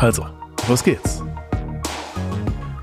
Also, los geht's.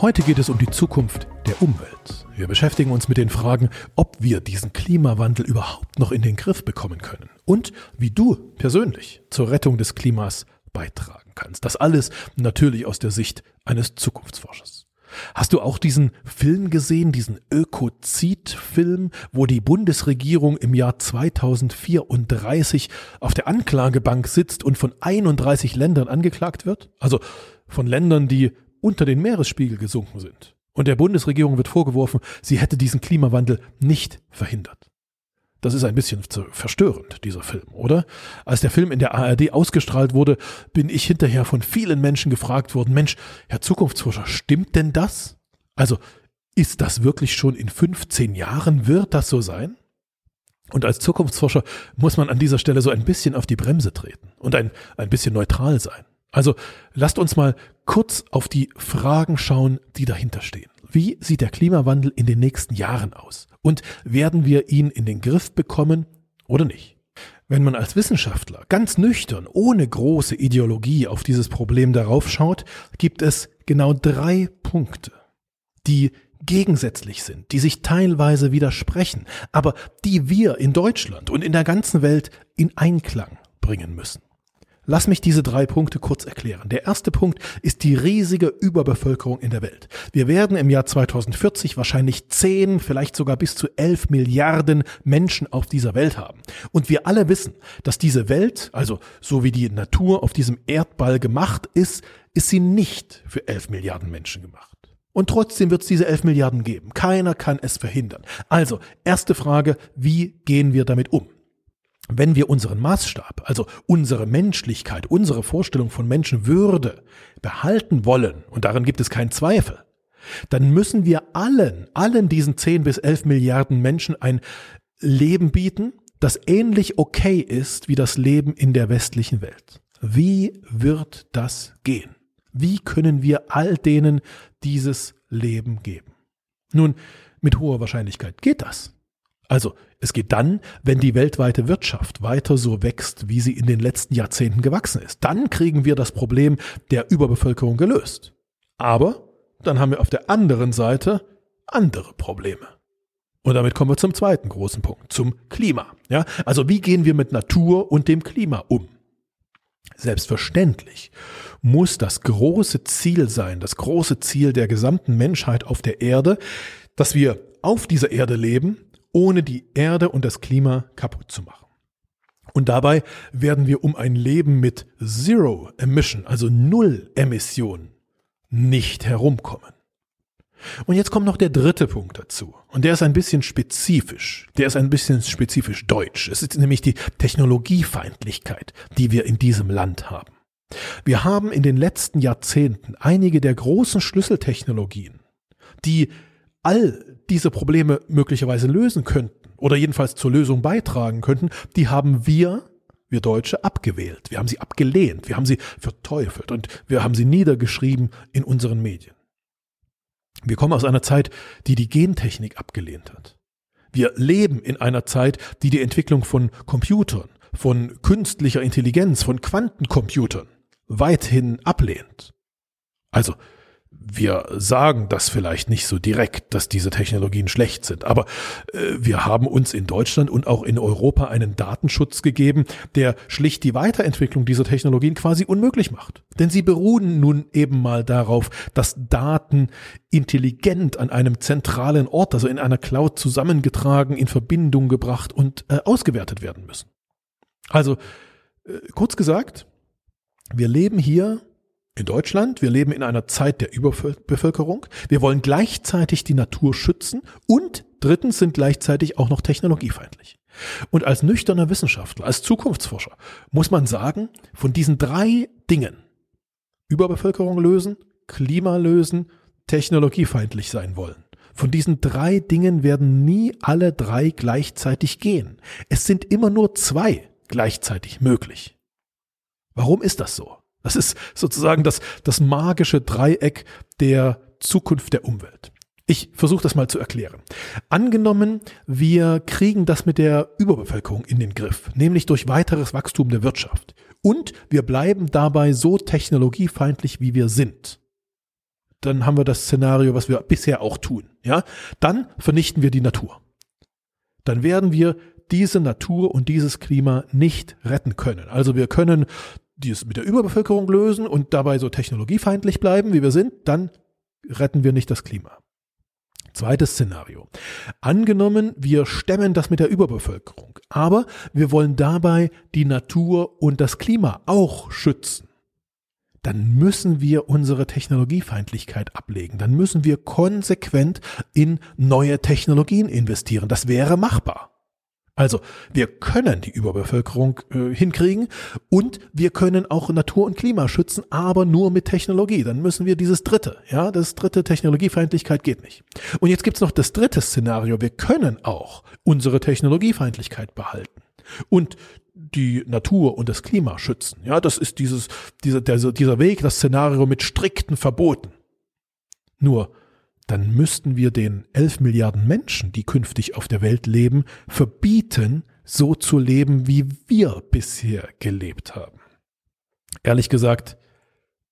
Heute geht es um die Zukunft der Umwelt. Wir beschäftigen uns mit den Fragen, ob wir diesen Klimawandel überhaupt noch in den Griff bekommen können und wie du persönlich zur Rettung des Klimas beitragen kannst. Das alles natürlich aus der Sicht eines Zukunftsforschers. Hast du auch diesen Film gesehen, diesen Ökozid-Film, wo die Bundesregierung im Jahr 2034 auf der Anklagebank sitzt und von 31 Ländern angeklagt wird? Also von Ländern, die unter den Meeresspiegel gesunken sind. Und der Bundesregierung wird vorgeworfen, sie hätte diesen Klimawandel nicht verhindert. Das ist ein bisschen verstörend, dieser Film, oder? Als der Film in der ARD ausgestrahlt wurde, bin ich hinterher von vielen Menschen gefragt worden, Mensch, Herr Zukunftsforscher, stimmt denn das? Also, ist das wirklich schon in 15 Jahren? Wird das so sein? Und als Zukunftsforscher muss man an dieser Stelle so ein bisschen auf die Bremse treten und ein, ein bisschen neutral sein. Also lasst uns mal kurz auf die Fragen schauen, die dahinter stehen. Wie sieht der Klimawandel in den nächsten Jahren aus? Und werden wir ihn in den Griff bekommen oder nicht? Wenn man als Wissenschaftler ganz nüchtern, ohne große Ideologie auf dieses Problem darauf schaut, gibt es genau drei Punkte, die gegensätzlich sind, die sich teilweise widersprechen, aber die wir in Deutschland und in der ganzen Welt in Einklang bringen müssen. Lass mich diese drei Punkte kurz erklären. Der erste Punkt ist die riesige Überbevölkerung in der Welt. Wir werden im Jahr 2040 wahrscheinlich 10, vielleicht sogar bis zu 11 Milliarden Menschen auf dieser Welt haben. Und wir alle wissen, dass diese Welt, also so wie die Natur auf diesem Erdball gemacht ist, ist sie nicht für 11 Milliarden Menschen gemacht. Und trotzdem wird es diese 11 Milliarden geben. Keiner kann es verhindern. Also, erste Frage, wie gehen wir damit um? Wenn wir unseren Maßstab, also unsere Menschlichkeit, unsere Vorstellung von Menschenwürde behalten wollen, und darin gibt es keinen Zweifel, dann müssen wir allen, allen diesen 10 bis 11 Milliarden Menschen ein Leben bieten, das ähnlich okay ist wie das Leben in der westlichen Welt. Wie wird das gehen? Wie können wir all denen dieses Leben geben? Nun, mit hoher Wahrscheinlichkeit geht das. Also es geht dann, wenn die weltweite Wirtschaft weiter so wächst, wie sie in den letzten Jahrzehnten gewachsen ist. Dann kriegen wir das Problem der Überbevölkerung gelöst. Aber dann haben wir auf der anderen Seite andere Probleme. Und damit kommen wir zum zweiten großen Punkt, zum Klima. Ja, also wie gehen wir mit Natur und dem Klima um? Selbstverständlich muss das große Ziel sein, das große Ziel der gesamten Menschheit auf der Erde, dass wir auf dieser Erde leben, ohne die Erde und das Klima kaputt zu machen. Und dabei werden wir um ein Leben mit Zero Emission, also Null Emission, nicht herumkommen. Und jetzt kommt noch der dritte Punkt dazu. Und der ist ein bisschen spezifisch. Der ist ein bisschen spezifisch deutsch. Es ist nämlich die Technologiefeindlichkeit, die wir in diesem Land haben. Wir haben in den letzten Jahrzehnten einige der großen Schlüsseltechnologien, die all diese Probleme möglicherweise lösen könnten oder jedenfalls zur Lösung beitragen könnten, die haben wir, wir Deutsche, abgewählt. Wir haben sie abgelehnt, wir haben sie verteufelt und wir haben sie niedergeschrieben in unseren Medien. Wir kommen aus einer Zeit, die die Gentechnik abgelehnt hat. Wir leben in einer Zeit, die die Entwicklung von Computern, von künstlicher Intelligenz, von Quantencomputern weithin ablehnt. Also wir sagen das vielleicht nicht so direkt, dass diese Technologien schlecht sind, aber äh, wir haben uns in Deutschland und auch in Europa einen Datenschutz gegeben, der schlicht die Weiterentwicklung dieser Technologien quasi unmöglich macht. Denn sie beruhen nun eben mal darauf, dass Daten intelligent an einem zentralen Ort, also in einer Cloud zusammengetragen, in Verbindung gebracht und äh, ausgewertet werden müssen. Also, äh, kurz gesagt, wir leben hier in Deutschland. Wir leben in einer Zeit der Überbevölkerung. Wir wollen gleichzeitig die Natur schützen und drittens sind gleichzeitig auch noch technologiefeindlich. Und als nüchterner Wissenschaftler, als Zukunftsforscher muss man sagen, von diesen drei Dingen Überbevölkerung lösen, Klima lösen, technologiefeindlich sein wollen. Von diesen drei Dingen werden nie alle drei gleichzeitig gehen. Es sind immer nur zwei gleichzeitig möglich. Warum ist das so? Das ist sozusagen das, das magische Dreieck der Zukunft der Umwelt. Ich versuche das mal zu erklären. Angenommen, wir kriegen das mit der Überbevölkerung in den Griff, nämlich durch weiteres Wachstum der Wirtschaft. Und wir bleiben dabei so technologiefeindlich, wie wir sind. Dann haben wir das Szenario, was wir bisher auch tun. Ja, dann vernichten wir die Natur. Dann werden wir diese Natur und dieses Klima nicht retten können. Also wir können dies mit der Überbevölkerung lösen und dabei so technologiefeindlich bleiben, wie wir sind, dann retten wir nicht das Klima. Zweites Szenario. Angenommen, wir stemmen das mit der Überbevölkerung, aber wir wollen dabei die Natur und das Klima auch schützen. Dann müssen wir unsere Technologiefeindlichkeit ablegen. Dann müssen wir konsequent in neue Technologien investieren. Das wäre machbar. Also wir können die Überbevölkerung äh, hinkriegen und wir können auch Natur und Klima schützen, aber nur mit Technologie. Dann müssen wir dieses dritte, ja, das dritte Technologiefeindlichkeit geht nicht. Und jetzt gibt's noch das dritte Szenario. Wir können auch unsere Technologiefeindlichkeit behalten und die Natur und das Klima schützen. Ja, das ist dieses, dieser, dieser Weg, das Szenario mit strikten Verboten. Nur dann müssten wir den 11 Milliarden Menschen, die künftig auf der Welt leben, verbieten, so zu leben, wie wir bisher gelebt haben. Ehrlich gesagt,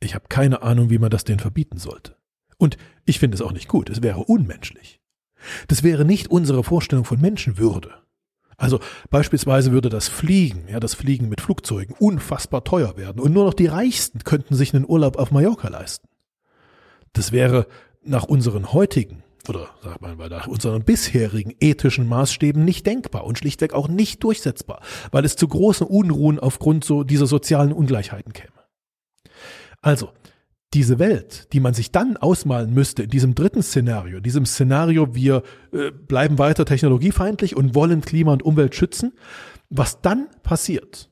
ich habe keine Ahnung, wie man das denn verbieten sollte. Und ich finde es auch nicht gut, es wäre unmenschlich. Das wäre nicht unsere Vorstellung von Menschenwürde. Also beispielsweise würde das Fliegen, ja, das Fliegen mit Flugzeugen unfassbar teuer werden und nur noch die Reichsten könnten sich einen Urlaub auf Mallorca leisten. Das wäre nach unseren heutigen oder sag mal nach unseren bisherigen ethischen Maßstäben nicht denkbar und schlichtweg auch nicht durchsetzbar, weil es zu großen Unruhen aufgrund so dieser sozialen Ungleichheiten käme. Also, diese Welt, die man sich dann ausmalen müsste in diesem dritten Szenario, diesem Szenario, wir äh, bleiben weiter technologiefeindlich und wollen Klima und Umwelt schützen, was dann passiert,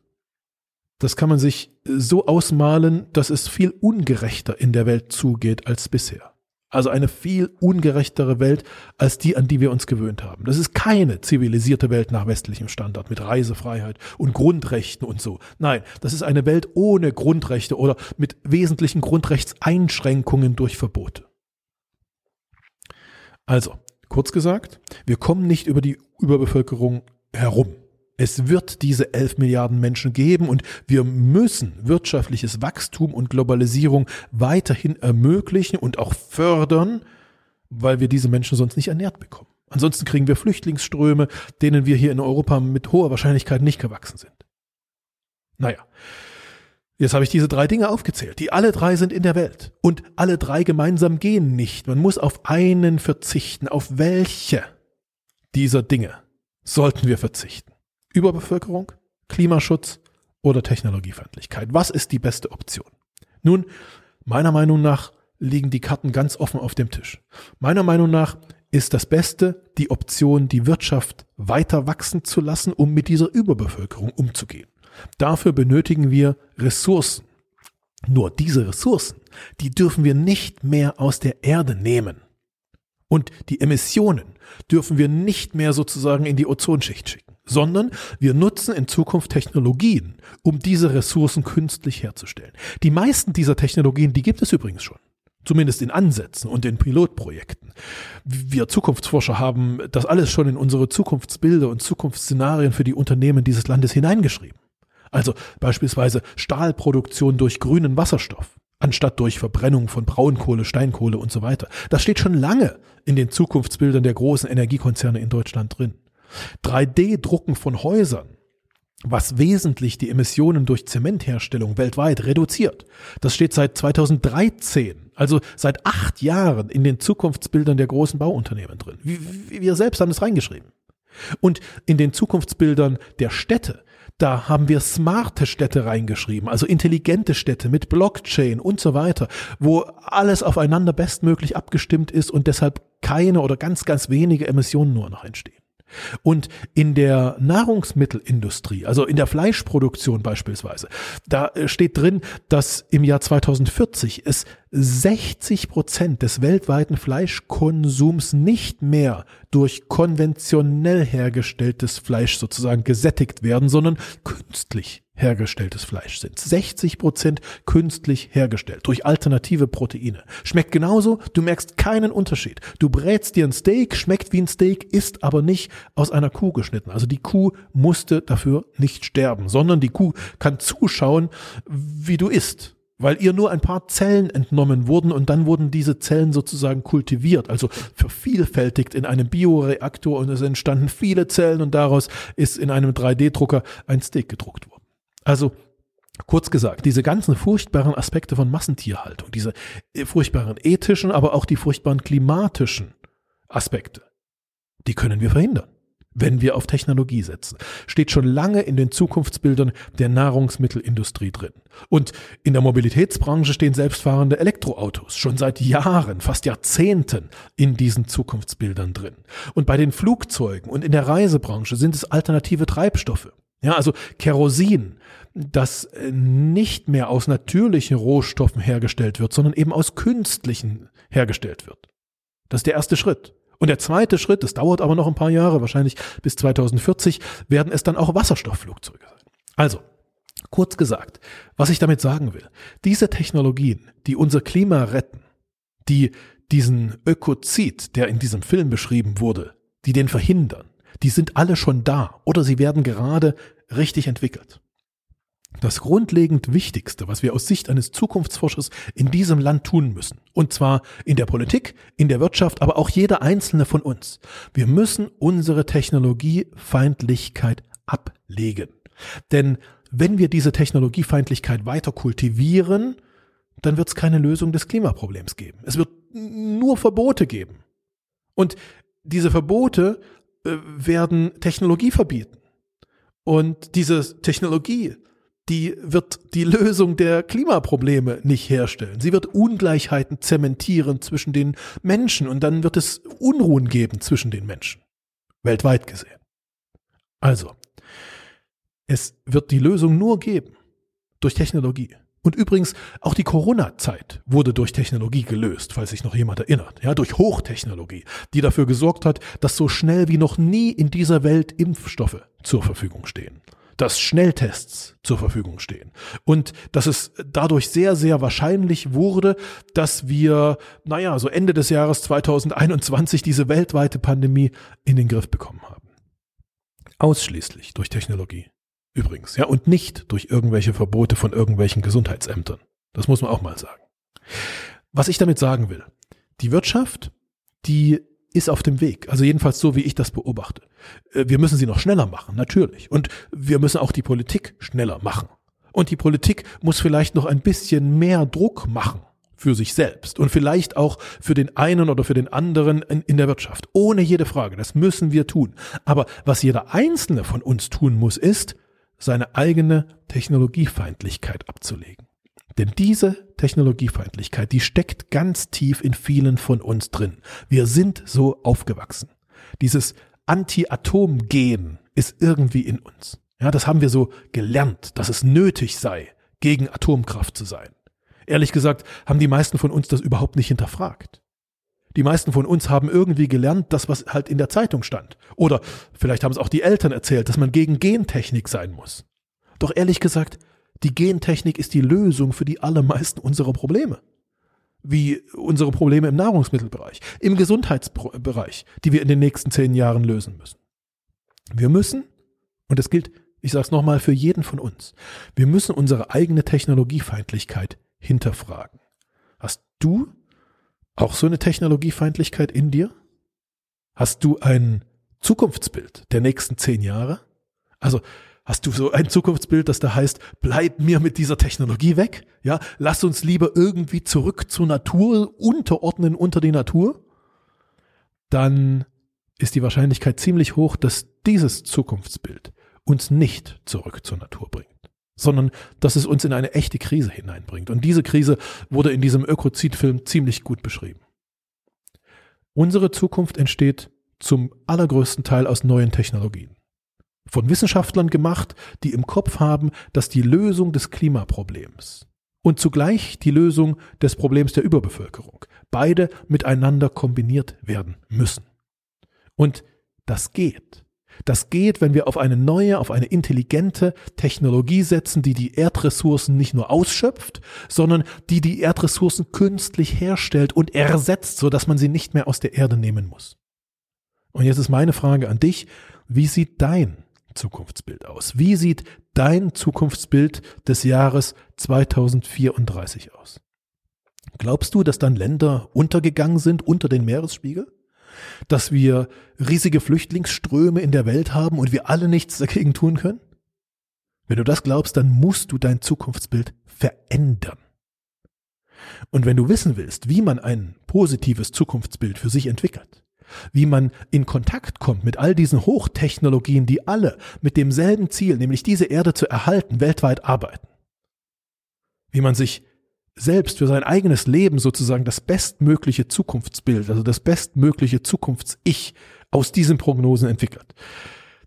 das kann man sich so ausmalen, dass es viel ungerechter in der Welt zugeht als bisher. Also eine viel ungerechtere Welt als die, an die wir uns gewöhnt haben. Das ist keine zivilisierte Welt nach westlichem Standard mit Reisefreiheit und Grundrechten und so. Nein, das ist eine Welt ohne Grundrechte oder mit wesentlichen Grundrechtseinschränkungen durch Verbote. Also, kurz gesagt, wir kommen nicht über die Überbevölkerung herum. Es wird diese 11 Milliarden Menschen geben und wir müssen wirtschaftliches Wachstum und Globalisierung weiterhin ermöglichen und auch fördern, weil wir diese Menschen sonst nicht ernährt bekommen. Ansonsten kriegen wir Flüchtlingsströme, denen wir hier in Europa mit hoher Wahrscheinlichkeit nicht gewachsen sind. Naja, jetzt habe ich diese drei Dinge aufgezählt. Die alle drei sind in der Welt und alle drei gemeinsam gehen nicht. Man muss auf einen verzichten. Auf welche dieser Dinge sollten wir verzichten? Überbevölkerung, Klimaschutz oder Technologiefeindlichkeit? Was ist die beste Option? Nun, meiner Meinung nach liegen die Karten ganz offen auf dem Tisch. Meiner Meinung nach ist das Beste die Option, die Wirtschaft weiter wachsen zu lassen, um mit dieser Überbevölkerung umzugehen. Dafür benötigen wir Ressourcen. Nur diese Ressourcen, die dürfen wir nicht mehr aus der Erde nehmen. Und die Emissionen dürfen wir nicht mehr sozusagen in die Ozonschicht schicken sondern wir nutzen in Zukunft Technologien, um diese Ressourcen künstlich herzustellen. Die meisten dieser Technologien, die gibt es übrigens schon. Zumindest in Ansätzen und in Pilotprojekten. Wir Zukunftsforscher haben das alles schon in unsere Zukunftsbilder und Zukunftsszenarien für die Unternehmen dieses Landes hineingeschrieben. Also beispielsweise Stahlproduktion durch grünen Wasserstoff anstatt durch Verbrennung von Braunkohle, Steinkohle und so weiter. Das steht schon lange in den Zukunftsbildern der großen Energiekonzerne in Deutschland drin. 3D-Drucken von Häusern, was wesentlich die Emissionen durch Zementherstellung weltweit reduziert. Das steht seit 2013, also seit acht Jahren in den Zukunftsbildern der großen Bauunternehmen drin. Wir selbst haben es reingeschrieben. Und in den Zukunftsbildern der Städte, da haben wir smarte Städte reingeschrieben, also intelligente Städte mit Blockchain und so weiter, wo alles aufeinander bestmöglich abgestimmt ist und deshalb keine oder ganz, ganz wenige Emissionen nur noch entstehen. Und in der Nahrungsmittelindustrie, also in der Fleischproduktion beispielsweise, da äh, steht drin, dass im Jahr 2040 es 60 Prozent des weltweiten Fleischkonsums nicht mehr durch konventionell hergestelltes Fleisch sozusagen gesättigt werden, sondern künstlich hergestelltes Fleisch sind. 60 Prozent künstlich hergestellt durch alternative Proteine. Schmeckt genauso, du merkst keinen Unterschied. Du brätst dir ein Steak, schmeckt wie ein Steak, ist aber nicht aus einer Kuh geschnitten. Also die Kuh musste dafür nicht sterben, sondern die Kuh kann zuschauen, wie du isst weil ihr nur ein paar Zellen entnommen wurden und dann wurden diese Zellen sozusagen kultiviert, also vervielfältigt in einem Bioreaktor und es entstanden viele Zellen und daraus ist in einem 3D-Drucker ein Steak gedruckt worden. Also Kurz gesagt, diese ganzen furchtbaren Aspekte von Massentierhaltung, diese äh, furchtbaren ethischen, aber auch die furchtbaren klimatischen Aspekte, die können wir verhindern, wenn wir auf Technologie setzen. Steht schon lange in den Zukunftsbildern der Nahrungsmittelindustrie drin. Und in der Mobilitätsbranche stehen selbstfahrende Elektroautos schon seit Jahren, fast Jahrzehnten in diesen Zukunftsbildern drin. Und bei den Flugzeugen und in der Reisebranche sind es alternative Treibstoffe. Ja, also Kerosin, das äh, nicht mehr aus natürlichen Rohstoffen hergestellt wird, sondern eben aus künstlichen hergestellt wird. Das ist der erste Schritt. Und der zweite Schritt, das dauert aber noch ein paar Jahre, wahrscheinlich bis 2040, werden es dann auch Wasserstoffflugzeuge sein. Also, kurz gesagt, was ich damit sagen will, diese Technologien, die unser Klima retten, die diesen Ökozid, der in diesem Film beschrieben wurde, die den verhindern, die sind alle schon da oder sie werden gerade richtig entwickelt. Das grundlegend Wichtigste, was wir aus Sicht eines Zukunftsforschers in diesem Land tun müssen, und zwar in der Politik, in der Wirtschaft, aber auch jeder einzelne von uns, wir müssen unsere Technologiefeindlichkeit ablegen. Denn wenn wir diese Technologiefeindlichkeit weiter kultivieren, dann wird es keine Lösung des Klimaproblems geben. Es wird nur Verbote geben. Und diese Verbote äh, werden Technologie verbieten. Und diese Technologie, die wird die Lösung der Klimaprobleme nicht herstellen. Sie wird Ungleichheiten zementieren zwischen den Menschen und dann wird es Unruhen geben zwischen den Menschen. Weltweit gesehen. Also, es wird die Lösung nur geben durch Technologie. Und übrigens, auch die Corona-Zeit wurde durch Technologie gelöst, falls sich noch jemand erinnert. Ja, durch Hochtechnologie, die dafür gesorgt hat, dass so schnell wie noch nie in dieser Welt Impfstoffe zur Verfügung stehen. Dass Schnelltests zur Verfügung stehen. Und dass es dadurch sehr, sehr wahrscheinlich wurde, dass wir, naja, so Ende des Jahres 2021 diese weltweite Pandemie in den Griff bekommen haben. Ausschließlich durch Technologie. Übrigens, ja, und nicht durch irgendwelche Verbote von irgendwelchen Gesundheitsämtern. Das muss man auch mal sagen. Was ich damit sagen will, die Wirtschaft, die ist auf dem Weg. Also jedenfalls so, wie ich das beobachte. Äh, wir müssen sie noch schneller machen, natürlich. Und wir müssen auch die Politik schneller machen. Und die Politik muss vielleicht noch ein bisschen mehr Druck machen für sich selbst und vielleicht auch für den einen oder für den anderen in, in, der Wirtschaft. Ohne jede Frage. Das müssen wir tun. Aber was jeder Einzelne von uns tun muss, ist, seine eigene Technologiefeindlichkeit abzulegen. Denn diese Technologiefeindlichkeit, die steckt ganz tief in vielen von uns drin. Wir sind so aufgewachsen. Dieses Anti-Atom-Gen ist irgendwie in uns. Ja, das haben wir so gelernt, dass es nötig sei, gegen Atomkraft zu sein. Ehrlich gesagt haben die meisten von uns das überhaupt nicht hinterfragt. Die meisten von uns haben irgendwie gelernt, das, was halt in der Zeitung stand. Oder vielleicht haben es auch die Eltern erzählt, dass man gegen Gentechnik sein muss. Doch ehrlich gesagt, die Gentechnik ist die Lösung für die allermeisten unserer Probleme. Wie unsere Probleme im Nahrungsmittelbereich, im Gesundheitsbereich, die wir in den nächsten zehn Jahren lösen müssen. Wir müssen, und das gilt, ich sage es nochmal, für jeden von uns, wir müssen unsere eigene Technologiefeindlichkeit hinterfragen. Hast du auch so eine Technologiefeindlichkeit in dir? Hast du ein Zukunftsbild der nächsten zehn Jahre? Also hast du so ein Zukunftsbild, das da heißt, bleib mir mit dieser Technologie weg? Ja, lass uns lieber irgendwie zurück zur Natur unterordnen unter die Natur? Dann ist die Wahrscheinlichkeit ziemlich hoch, dass dieses Zukunftsbild uns nicht zurück zur Natur bringt sondern dass es uns in eine echte Krise hineinbringt. Und diese Krise wurde in diesem Ökozid-Film ziemlich gut beschrieben. Unsere Zukunft entsteht zum allergrößten Teil aus neuen Technologien. Von Wissenschaftlern gemacht, die im Kopf haben, dass die Lösung des Klimaproblems und zugleich die Lösung des Problems der Überbevölkerung beide miteinander kombiniert werden müssen. Und das geht. Das geht, wenn wir auf eine neue, auf eine intelligente Technologie setzen, die die Erdressourcen nicht nur ausschöpft, sondern die die Erdressourcen künstlich herstellt und ersetzt, sodass man sie nicht mehr aus der Erde nehmen muss. Und jetzt ist meine Frage an dich, wie sieht dein Zukunftsbild aus? Wie sieht dein Zukunftsbild des Jahres 2034 aus? Glaubst du, dass dann Länder untergegangen sind unter den Meeresspiegel? dass wir riesige Flüchtlingsströme in der Welt haben und wir alle nichts dagegen tun können? Wenn du das glaubst, dann musst du dein Zukunftsbild verändern. Und wenn du wissen willst, wie man ein positives Zukunftsbild für sich entwickelt, wie man in Kontakt kommt mit all diesen Hochtechnologien, die alle mit demselben Ziel, nämlich diese Erde zu erhalten, weltweit arbeiten, wie man sich selbst für sein eigenes Leben sozusagen das bestmögliche Zukunftsbild, also das bestmögliche Zukunfts-Ich aus diesen Prognosen entwickelt,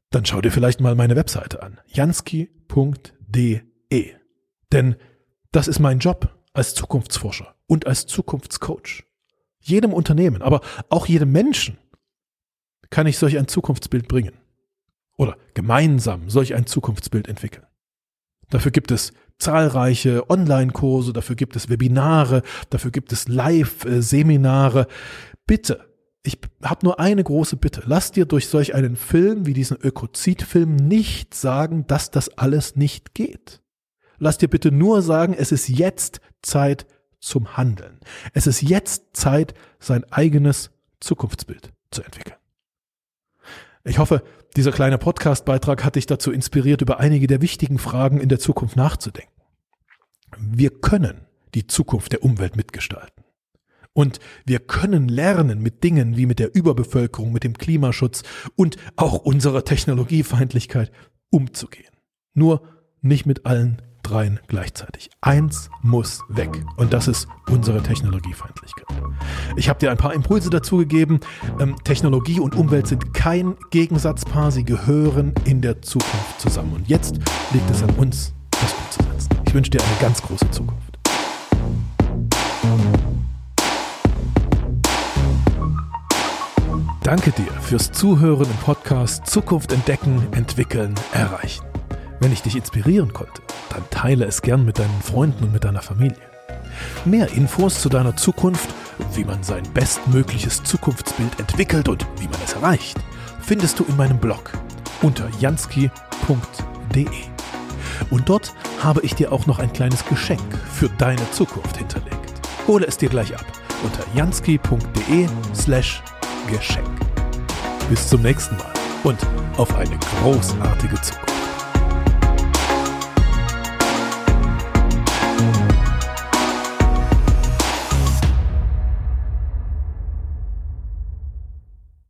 dann schau dir vielleicht mal meine Webseite an, jansky.de. Denn das ist mein Job als Zukunftsforscher und als Zukunftscoach. Jedem Unternehmen, aber auch jedem Menschen kann ich solch ein Zukunftsbild bringen. Oder gemeinsam solch ein Zukunftsbild entwickeln. Dafür gibt es zahlreiche Online-Kurse, dafür gibt es Webinare, dafür gibt es Live-Seminare. Bitte, ich habe nur eine große Bitte. Lass dir durch solch einen Film wie diesen Ökozid-Film nicht sagen, dass das alles nicht geht. Lass dir bitte nur sagen, es ist jetzt Zeit zum Handeln. Es ist jetzt Zeit, sein eigenes Zukunftsbild zu entwickeln. Ich hoffe, dieser kleine Podcast-Beitrag hat dich dazu inspiriert, über einige der wichtigen Fragen in der Zukunft nachzudenken. Wir können die Zukunft der Umwelt mitgestalten. Und wir können lernen, mit Dingen wie mit der Überbevölkerung, mit dem Klimaschutz und auch unserer Technologiefeindlichkeit umzugehen. Nur nicht mit allen dreien gleichzeitig. Eins muss weg und das ist unsere Technologiefeindlichkeit. Ich habe dir ein paar Impulse dazu gegeben. Ähm, Technologie und Umwelt sind kein Gegensatzpaar, sie gehören in der Zukunft zusammen. Und jetzt liegt es an uns, das umzusetzen. Ich wünsche dir eine ganz große Zukunft. Danke dir fürs Zuhören im Podcast Zukunft entdecken, entwickeln, erreichen. Wenn ich dich inspirieren konnte, dann teile es gern mit deinen Freunden und mit deiner Familie. Mehr Infos zu deiner Zukunft, wie man sein bestmögliches Zukunftsbild entwickelt und wie man es erreicht, findest du in meinem Blog unter jansky.de. Und dort habe ich dir auch noch ein kleines Geschenk für deine Zukunft hinterlegt. Hole es dir gleich ab unter jansky.de slash Geschenk. Bis zum nächsten Mal und auf eine großartige Zukunft.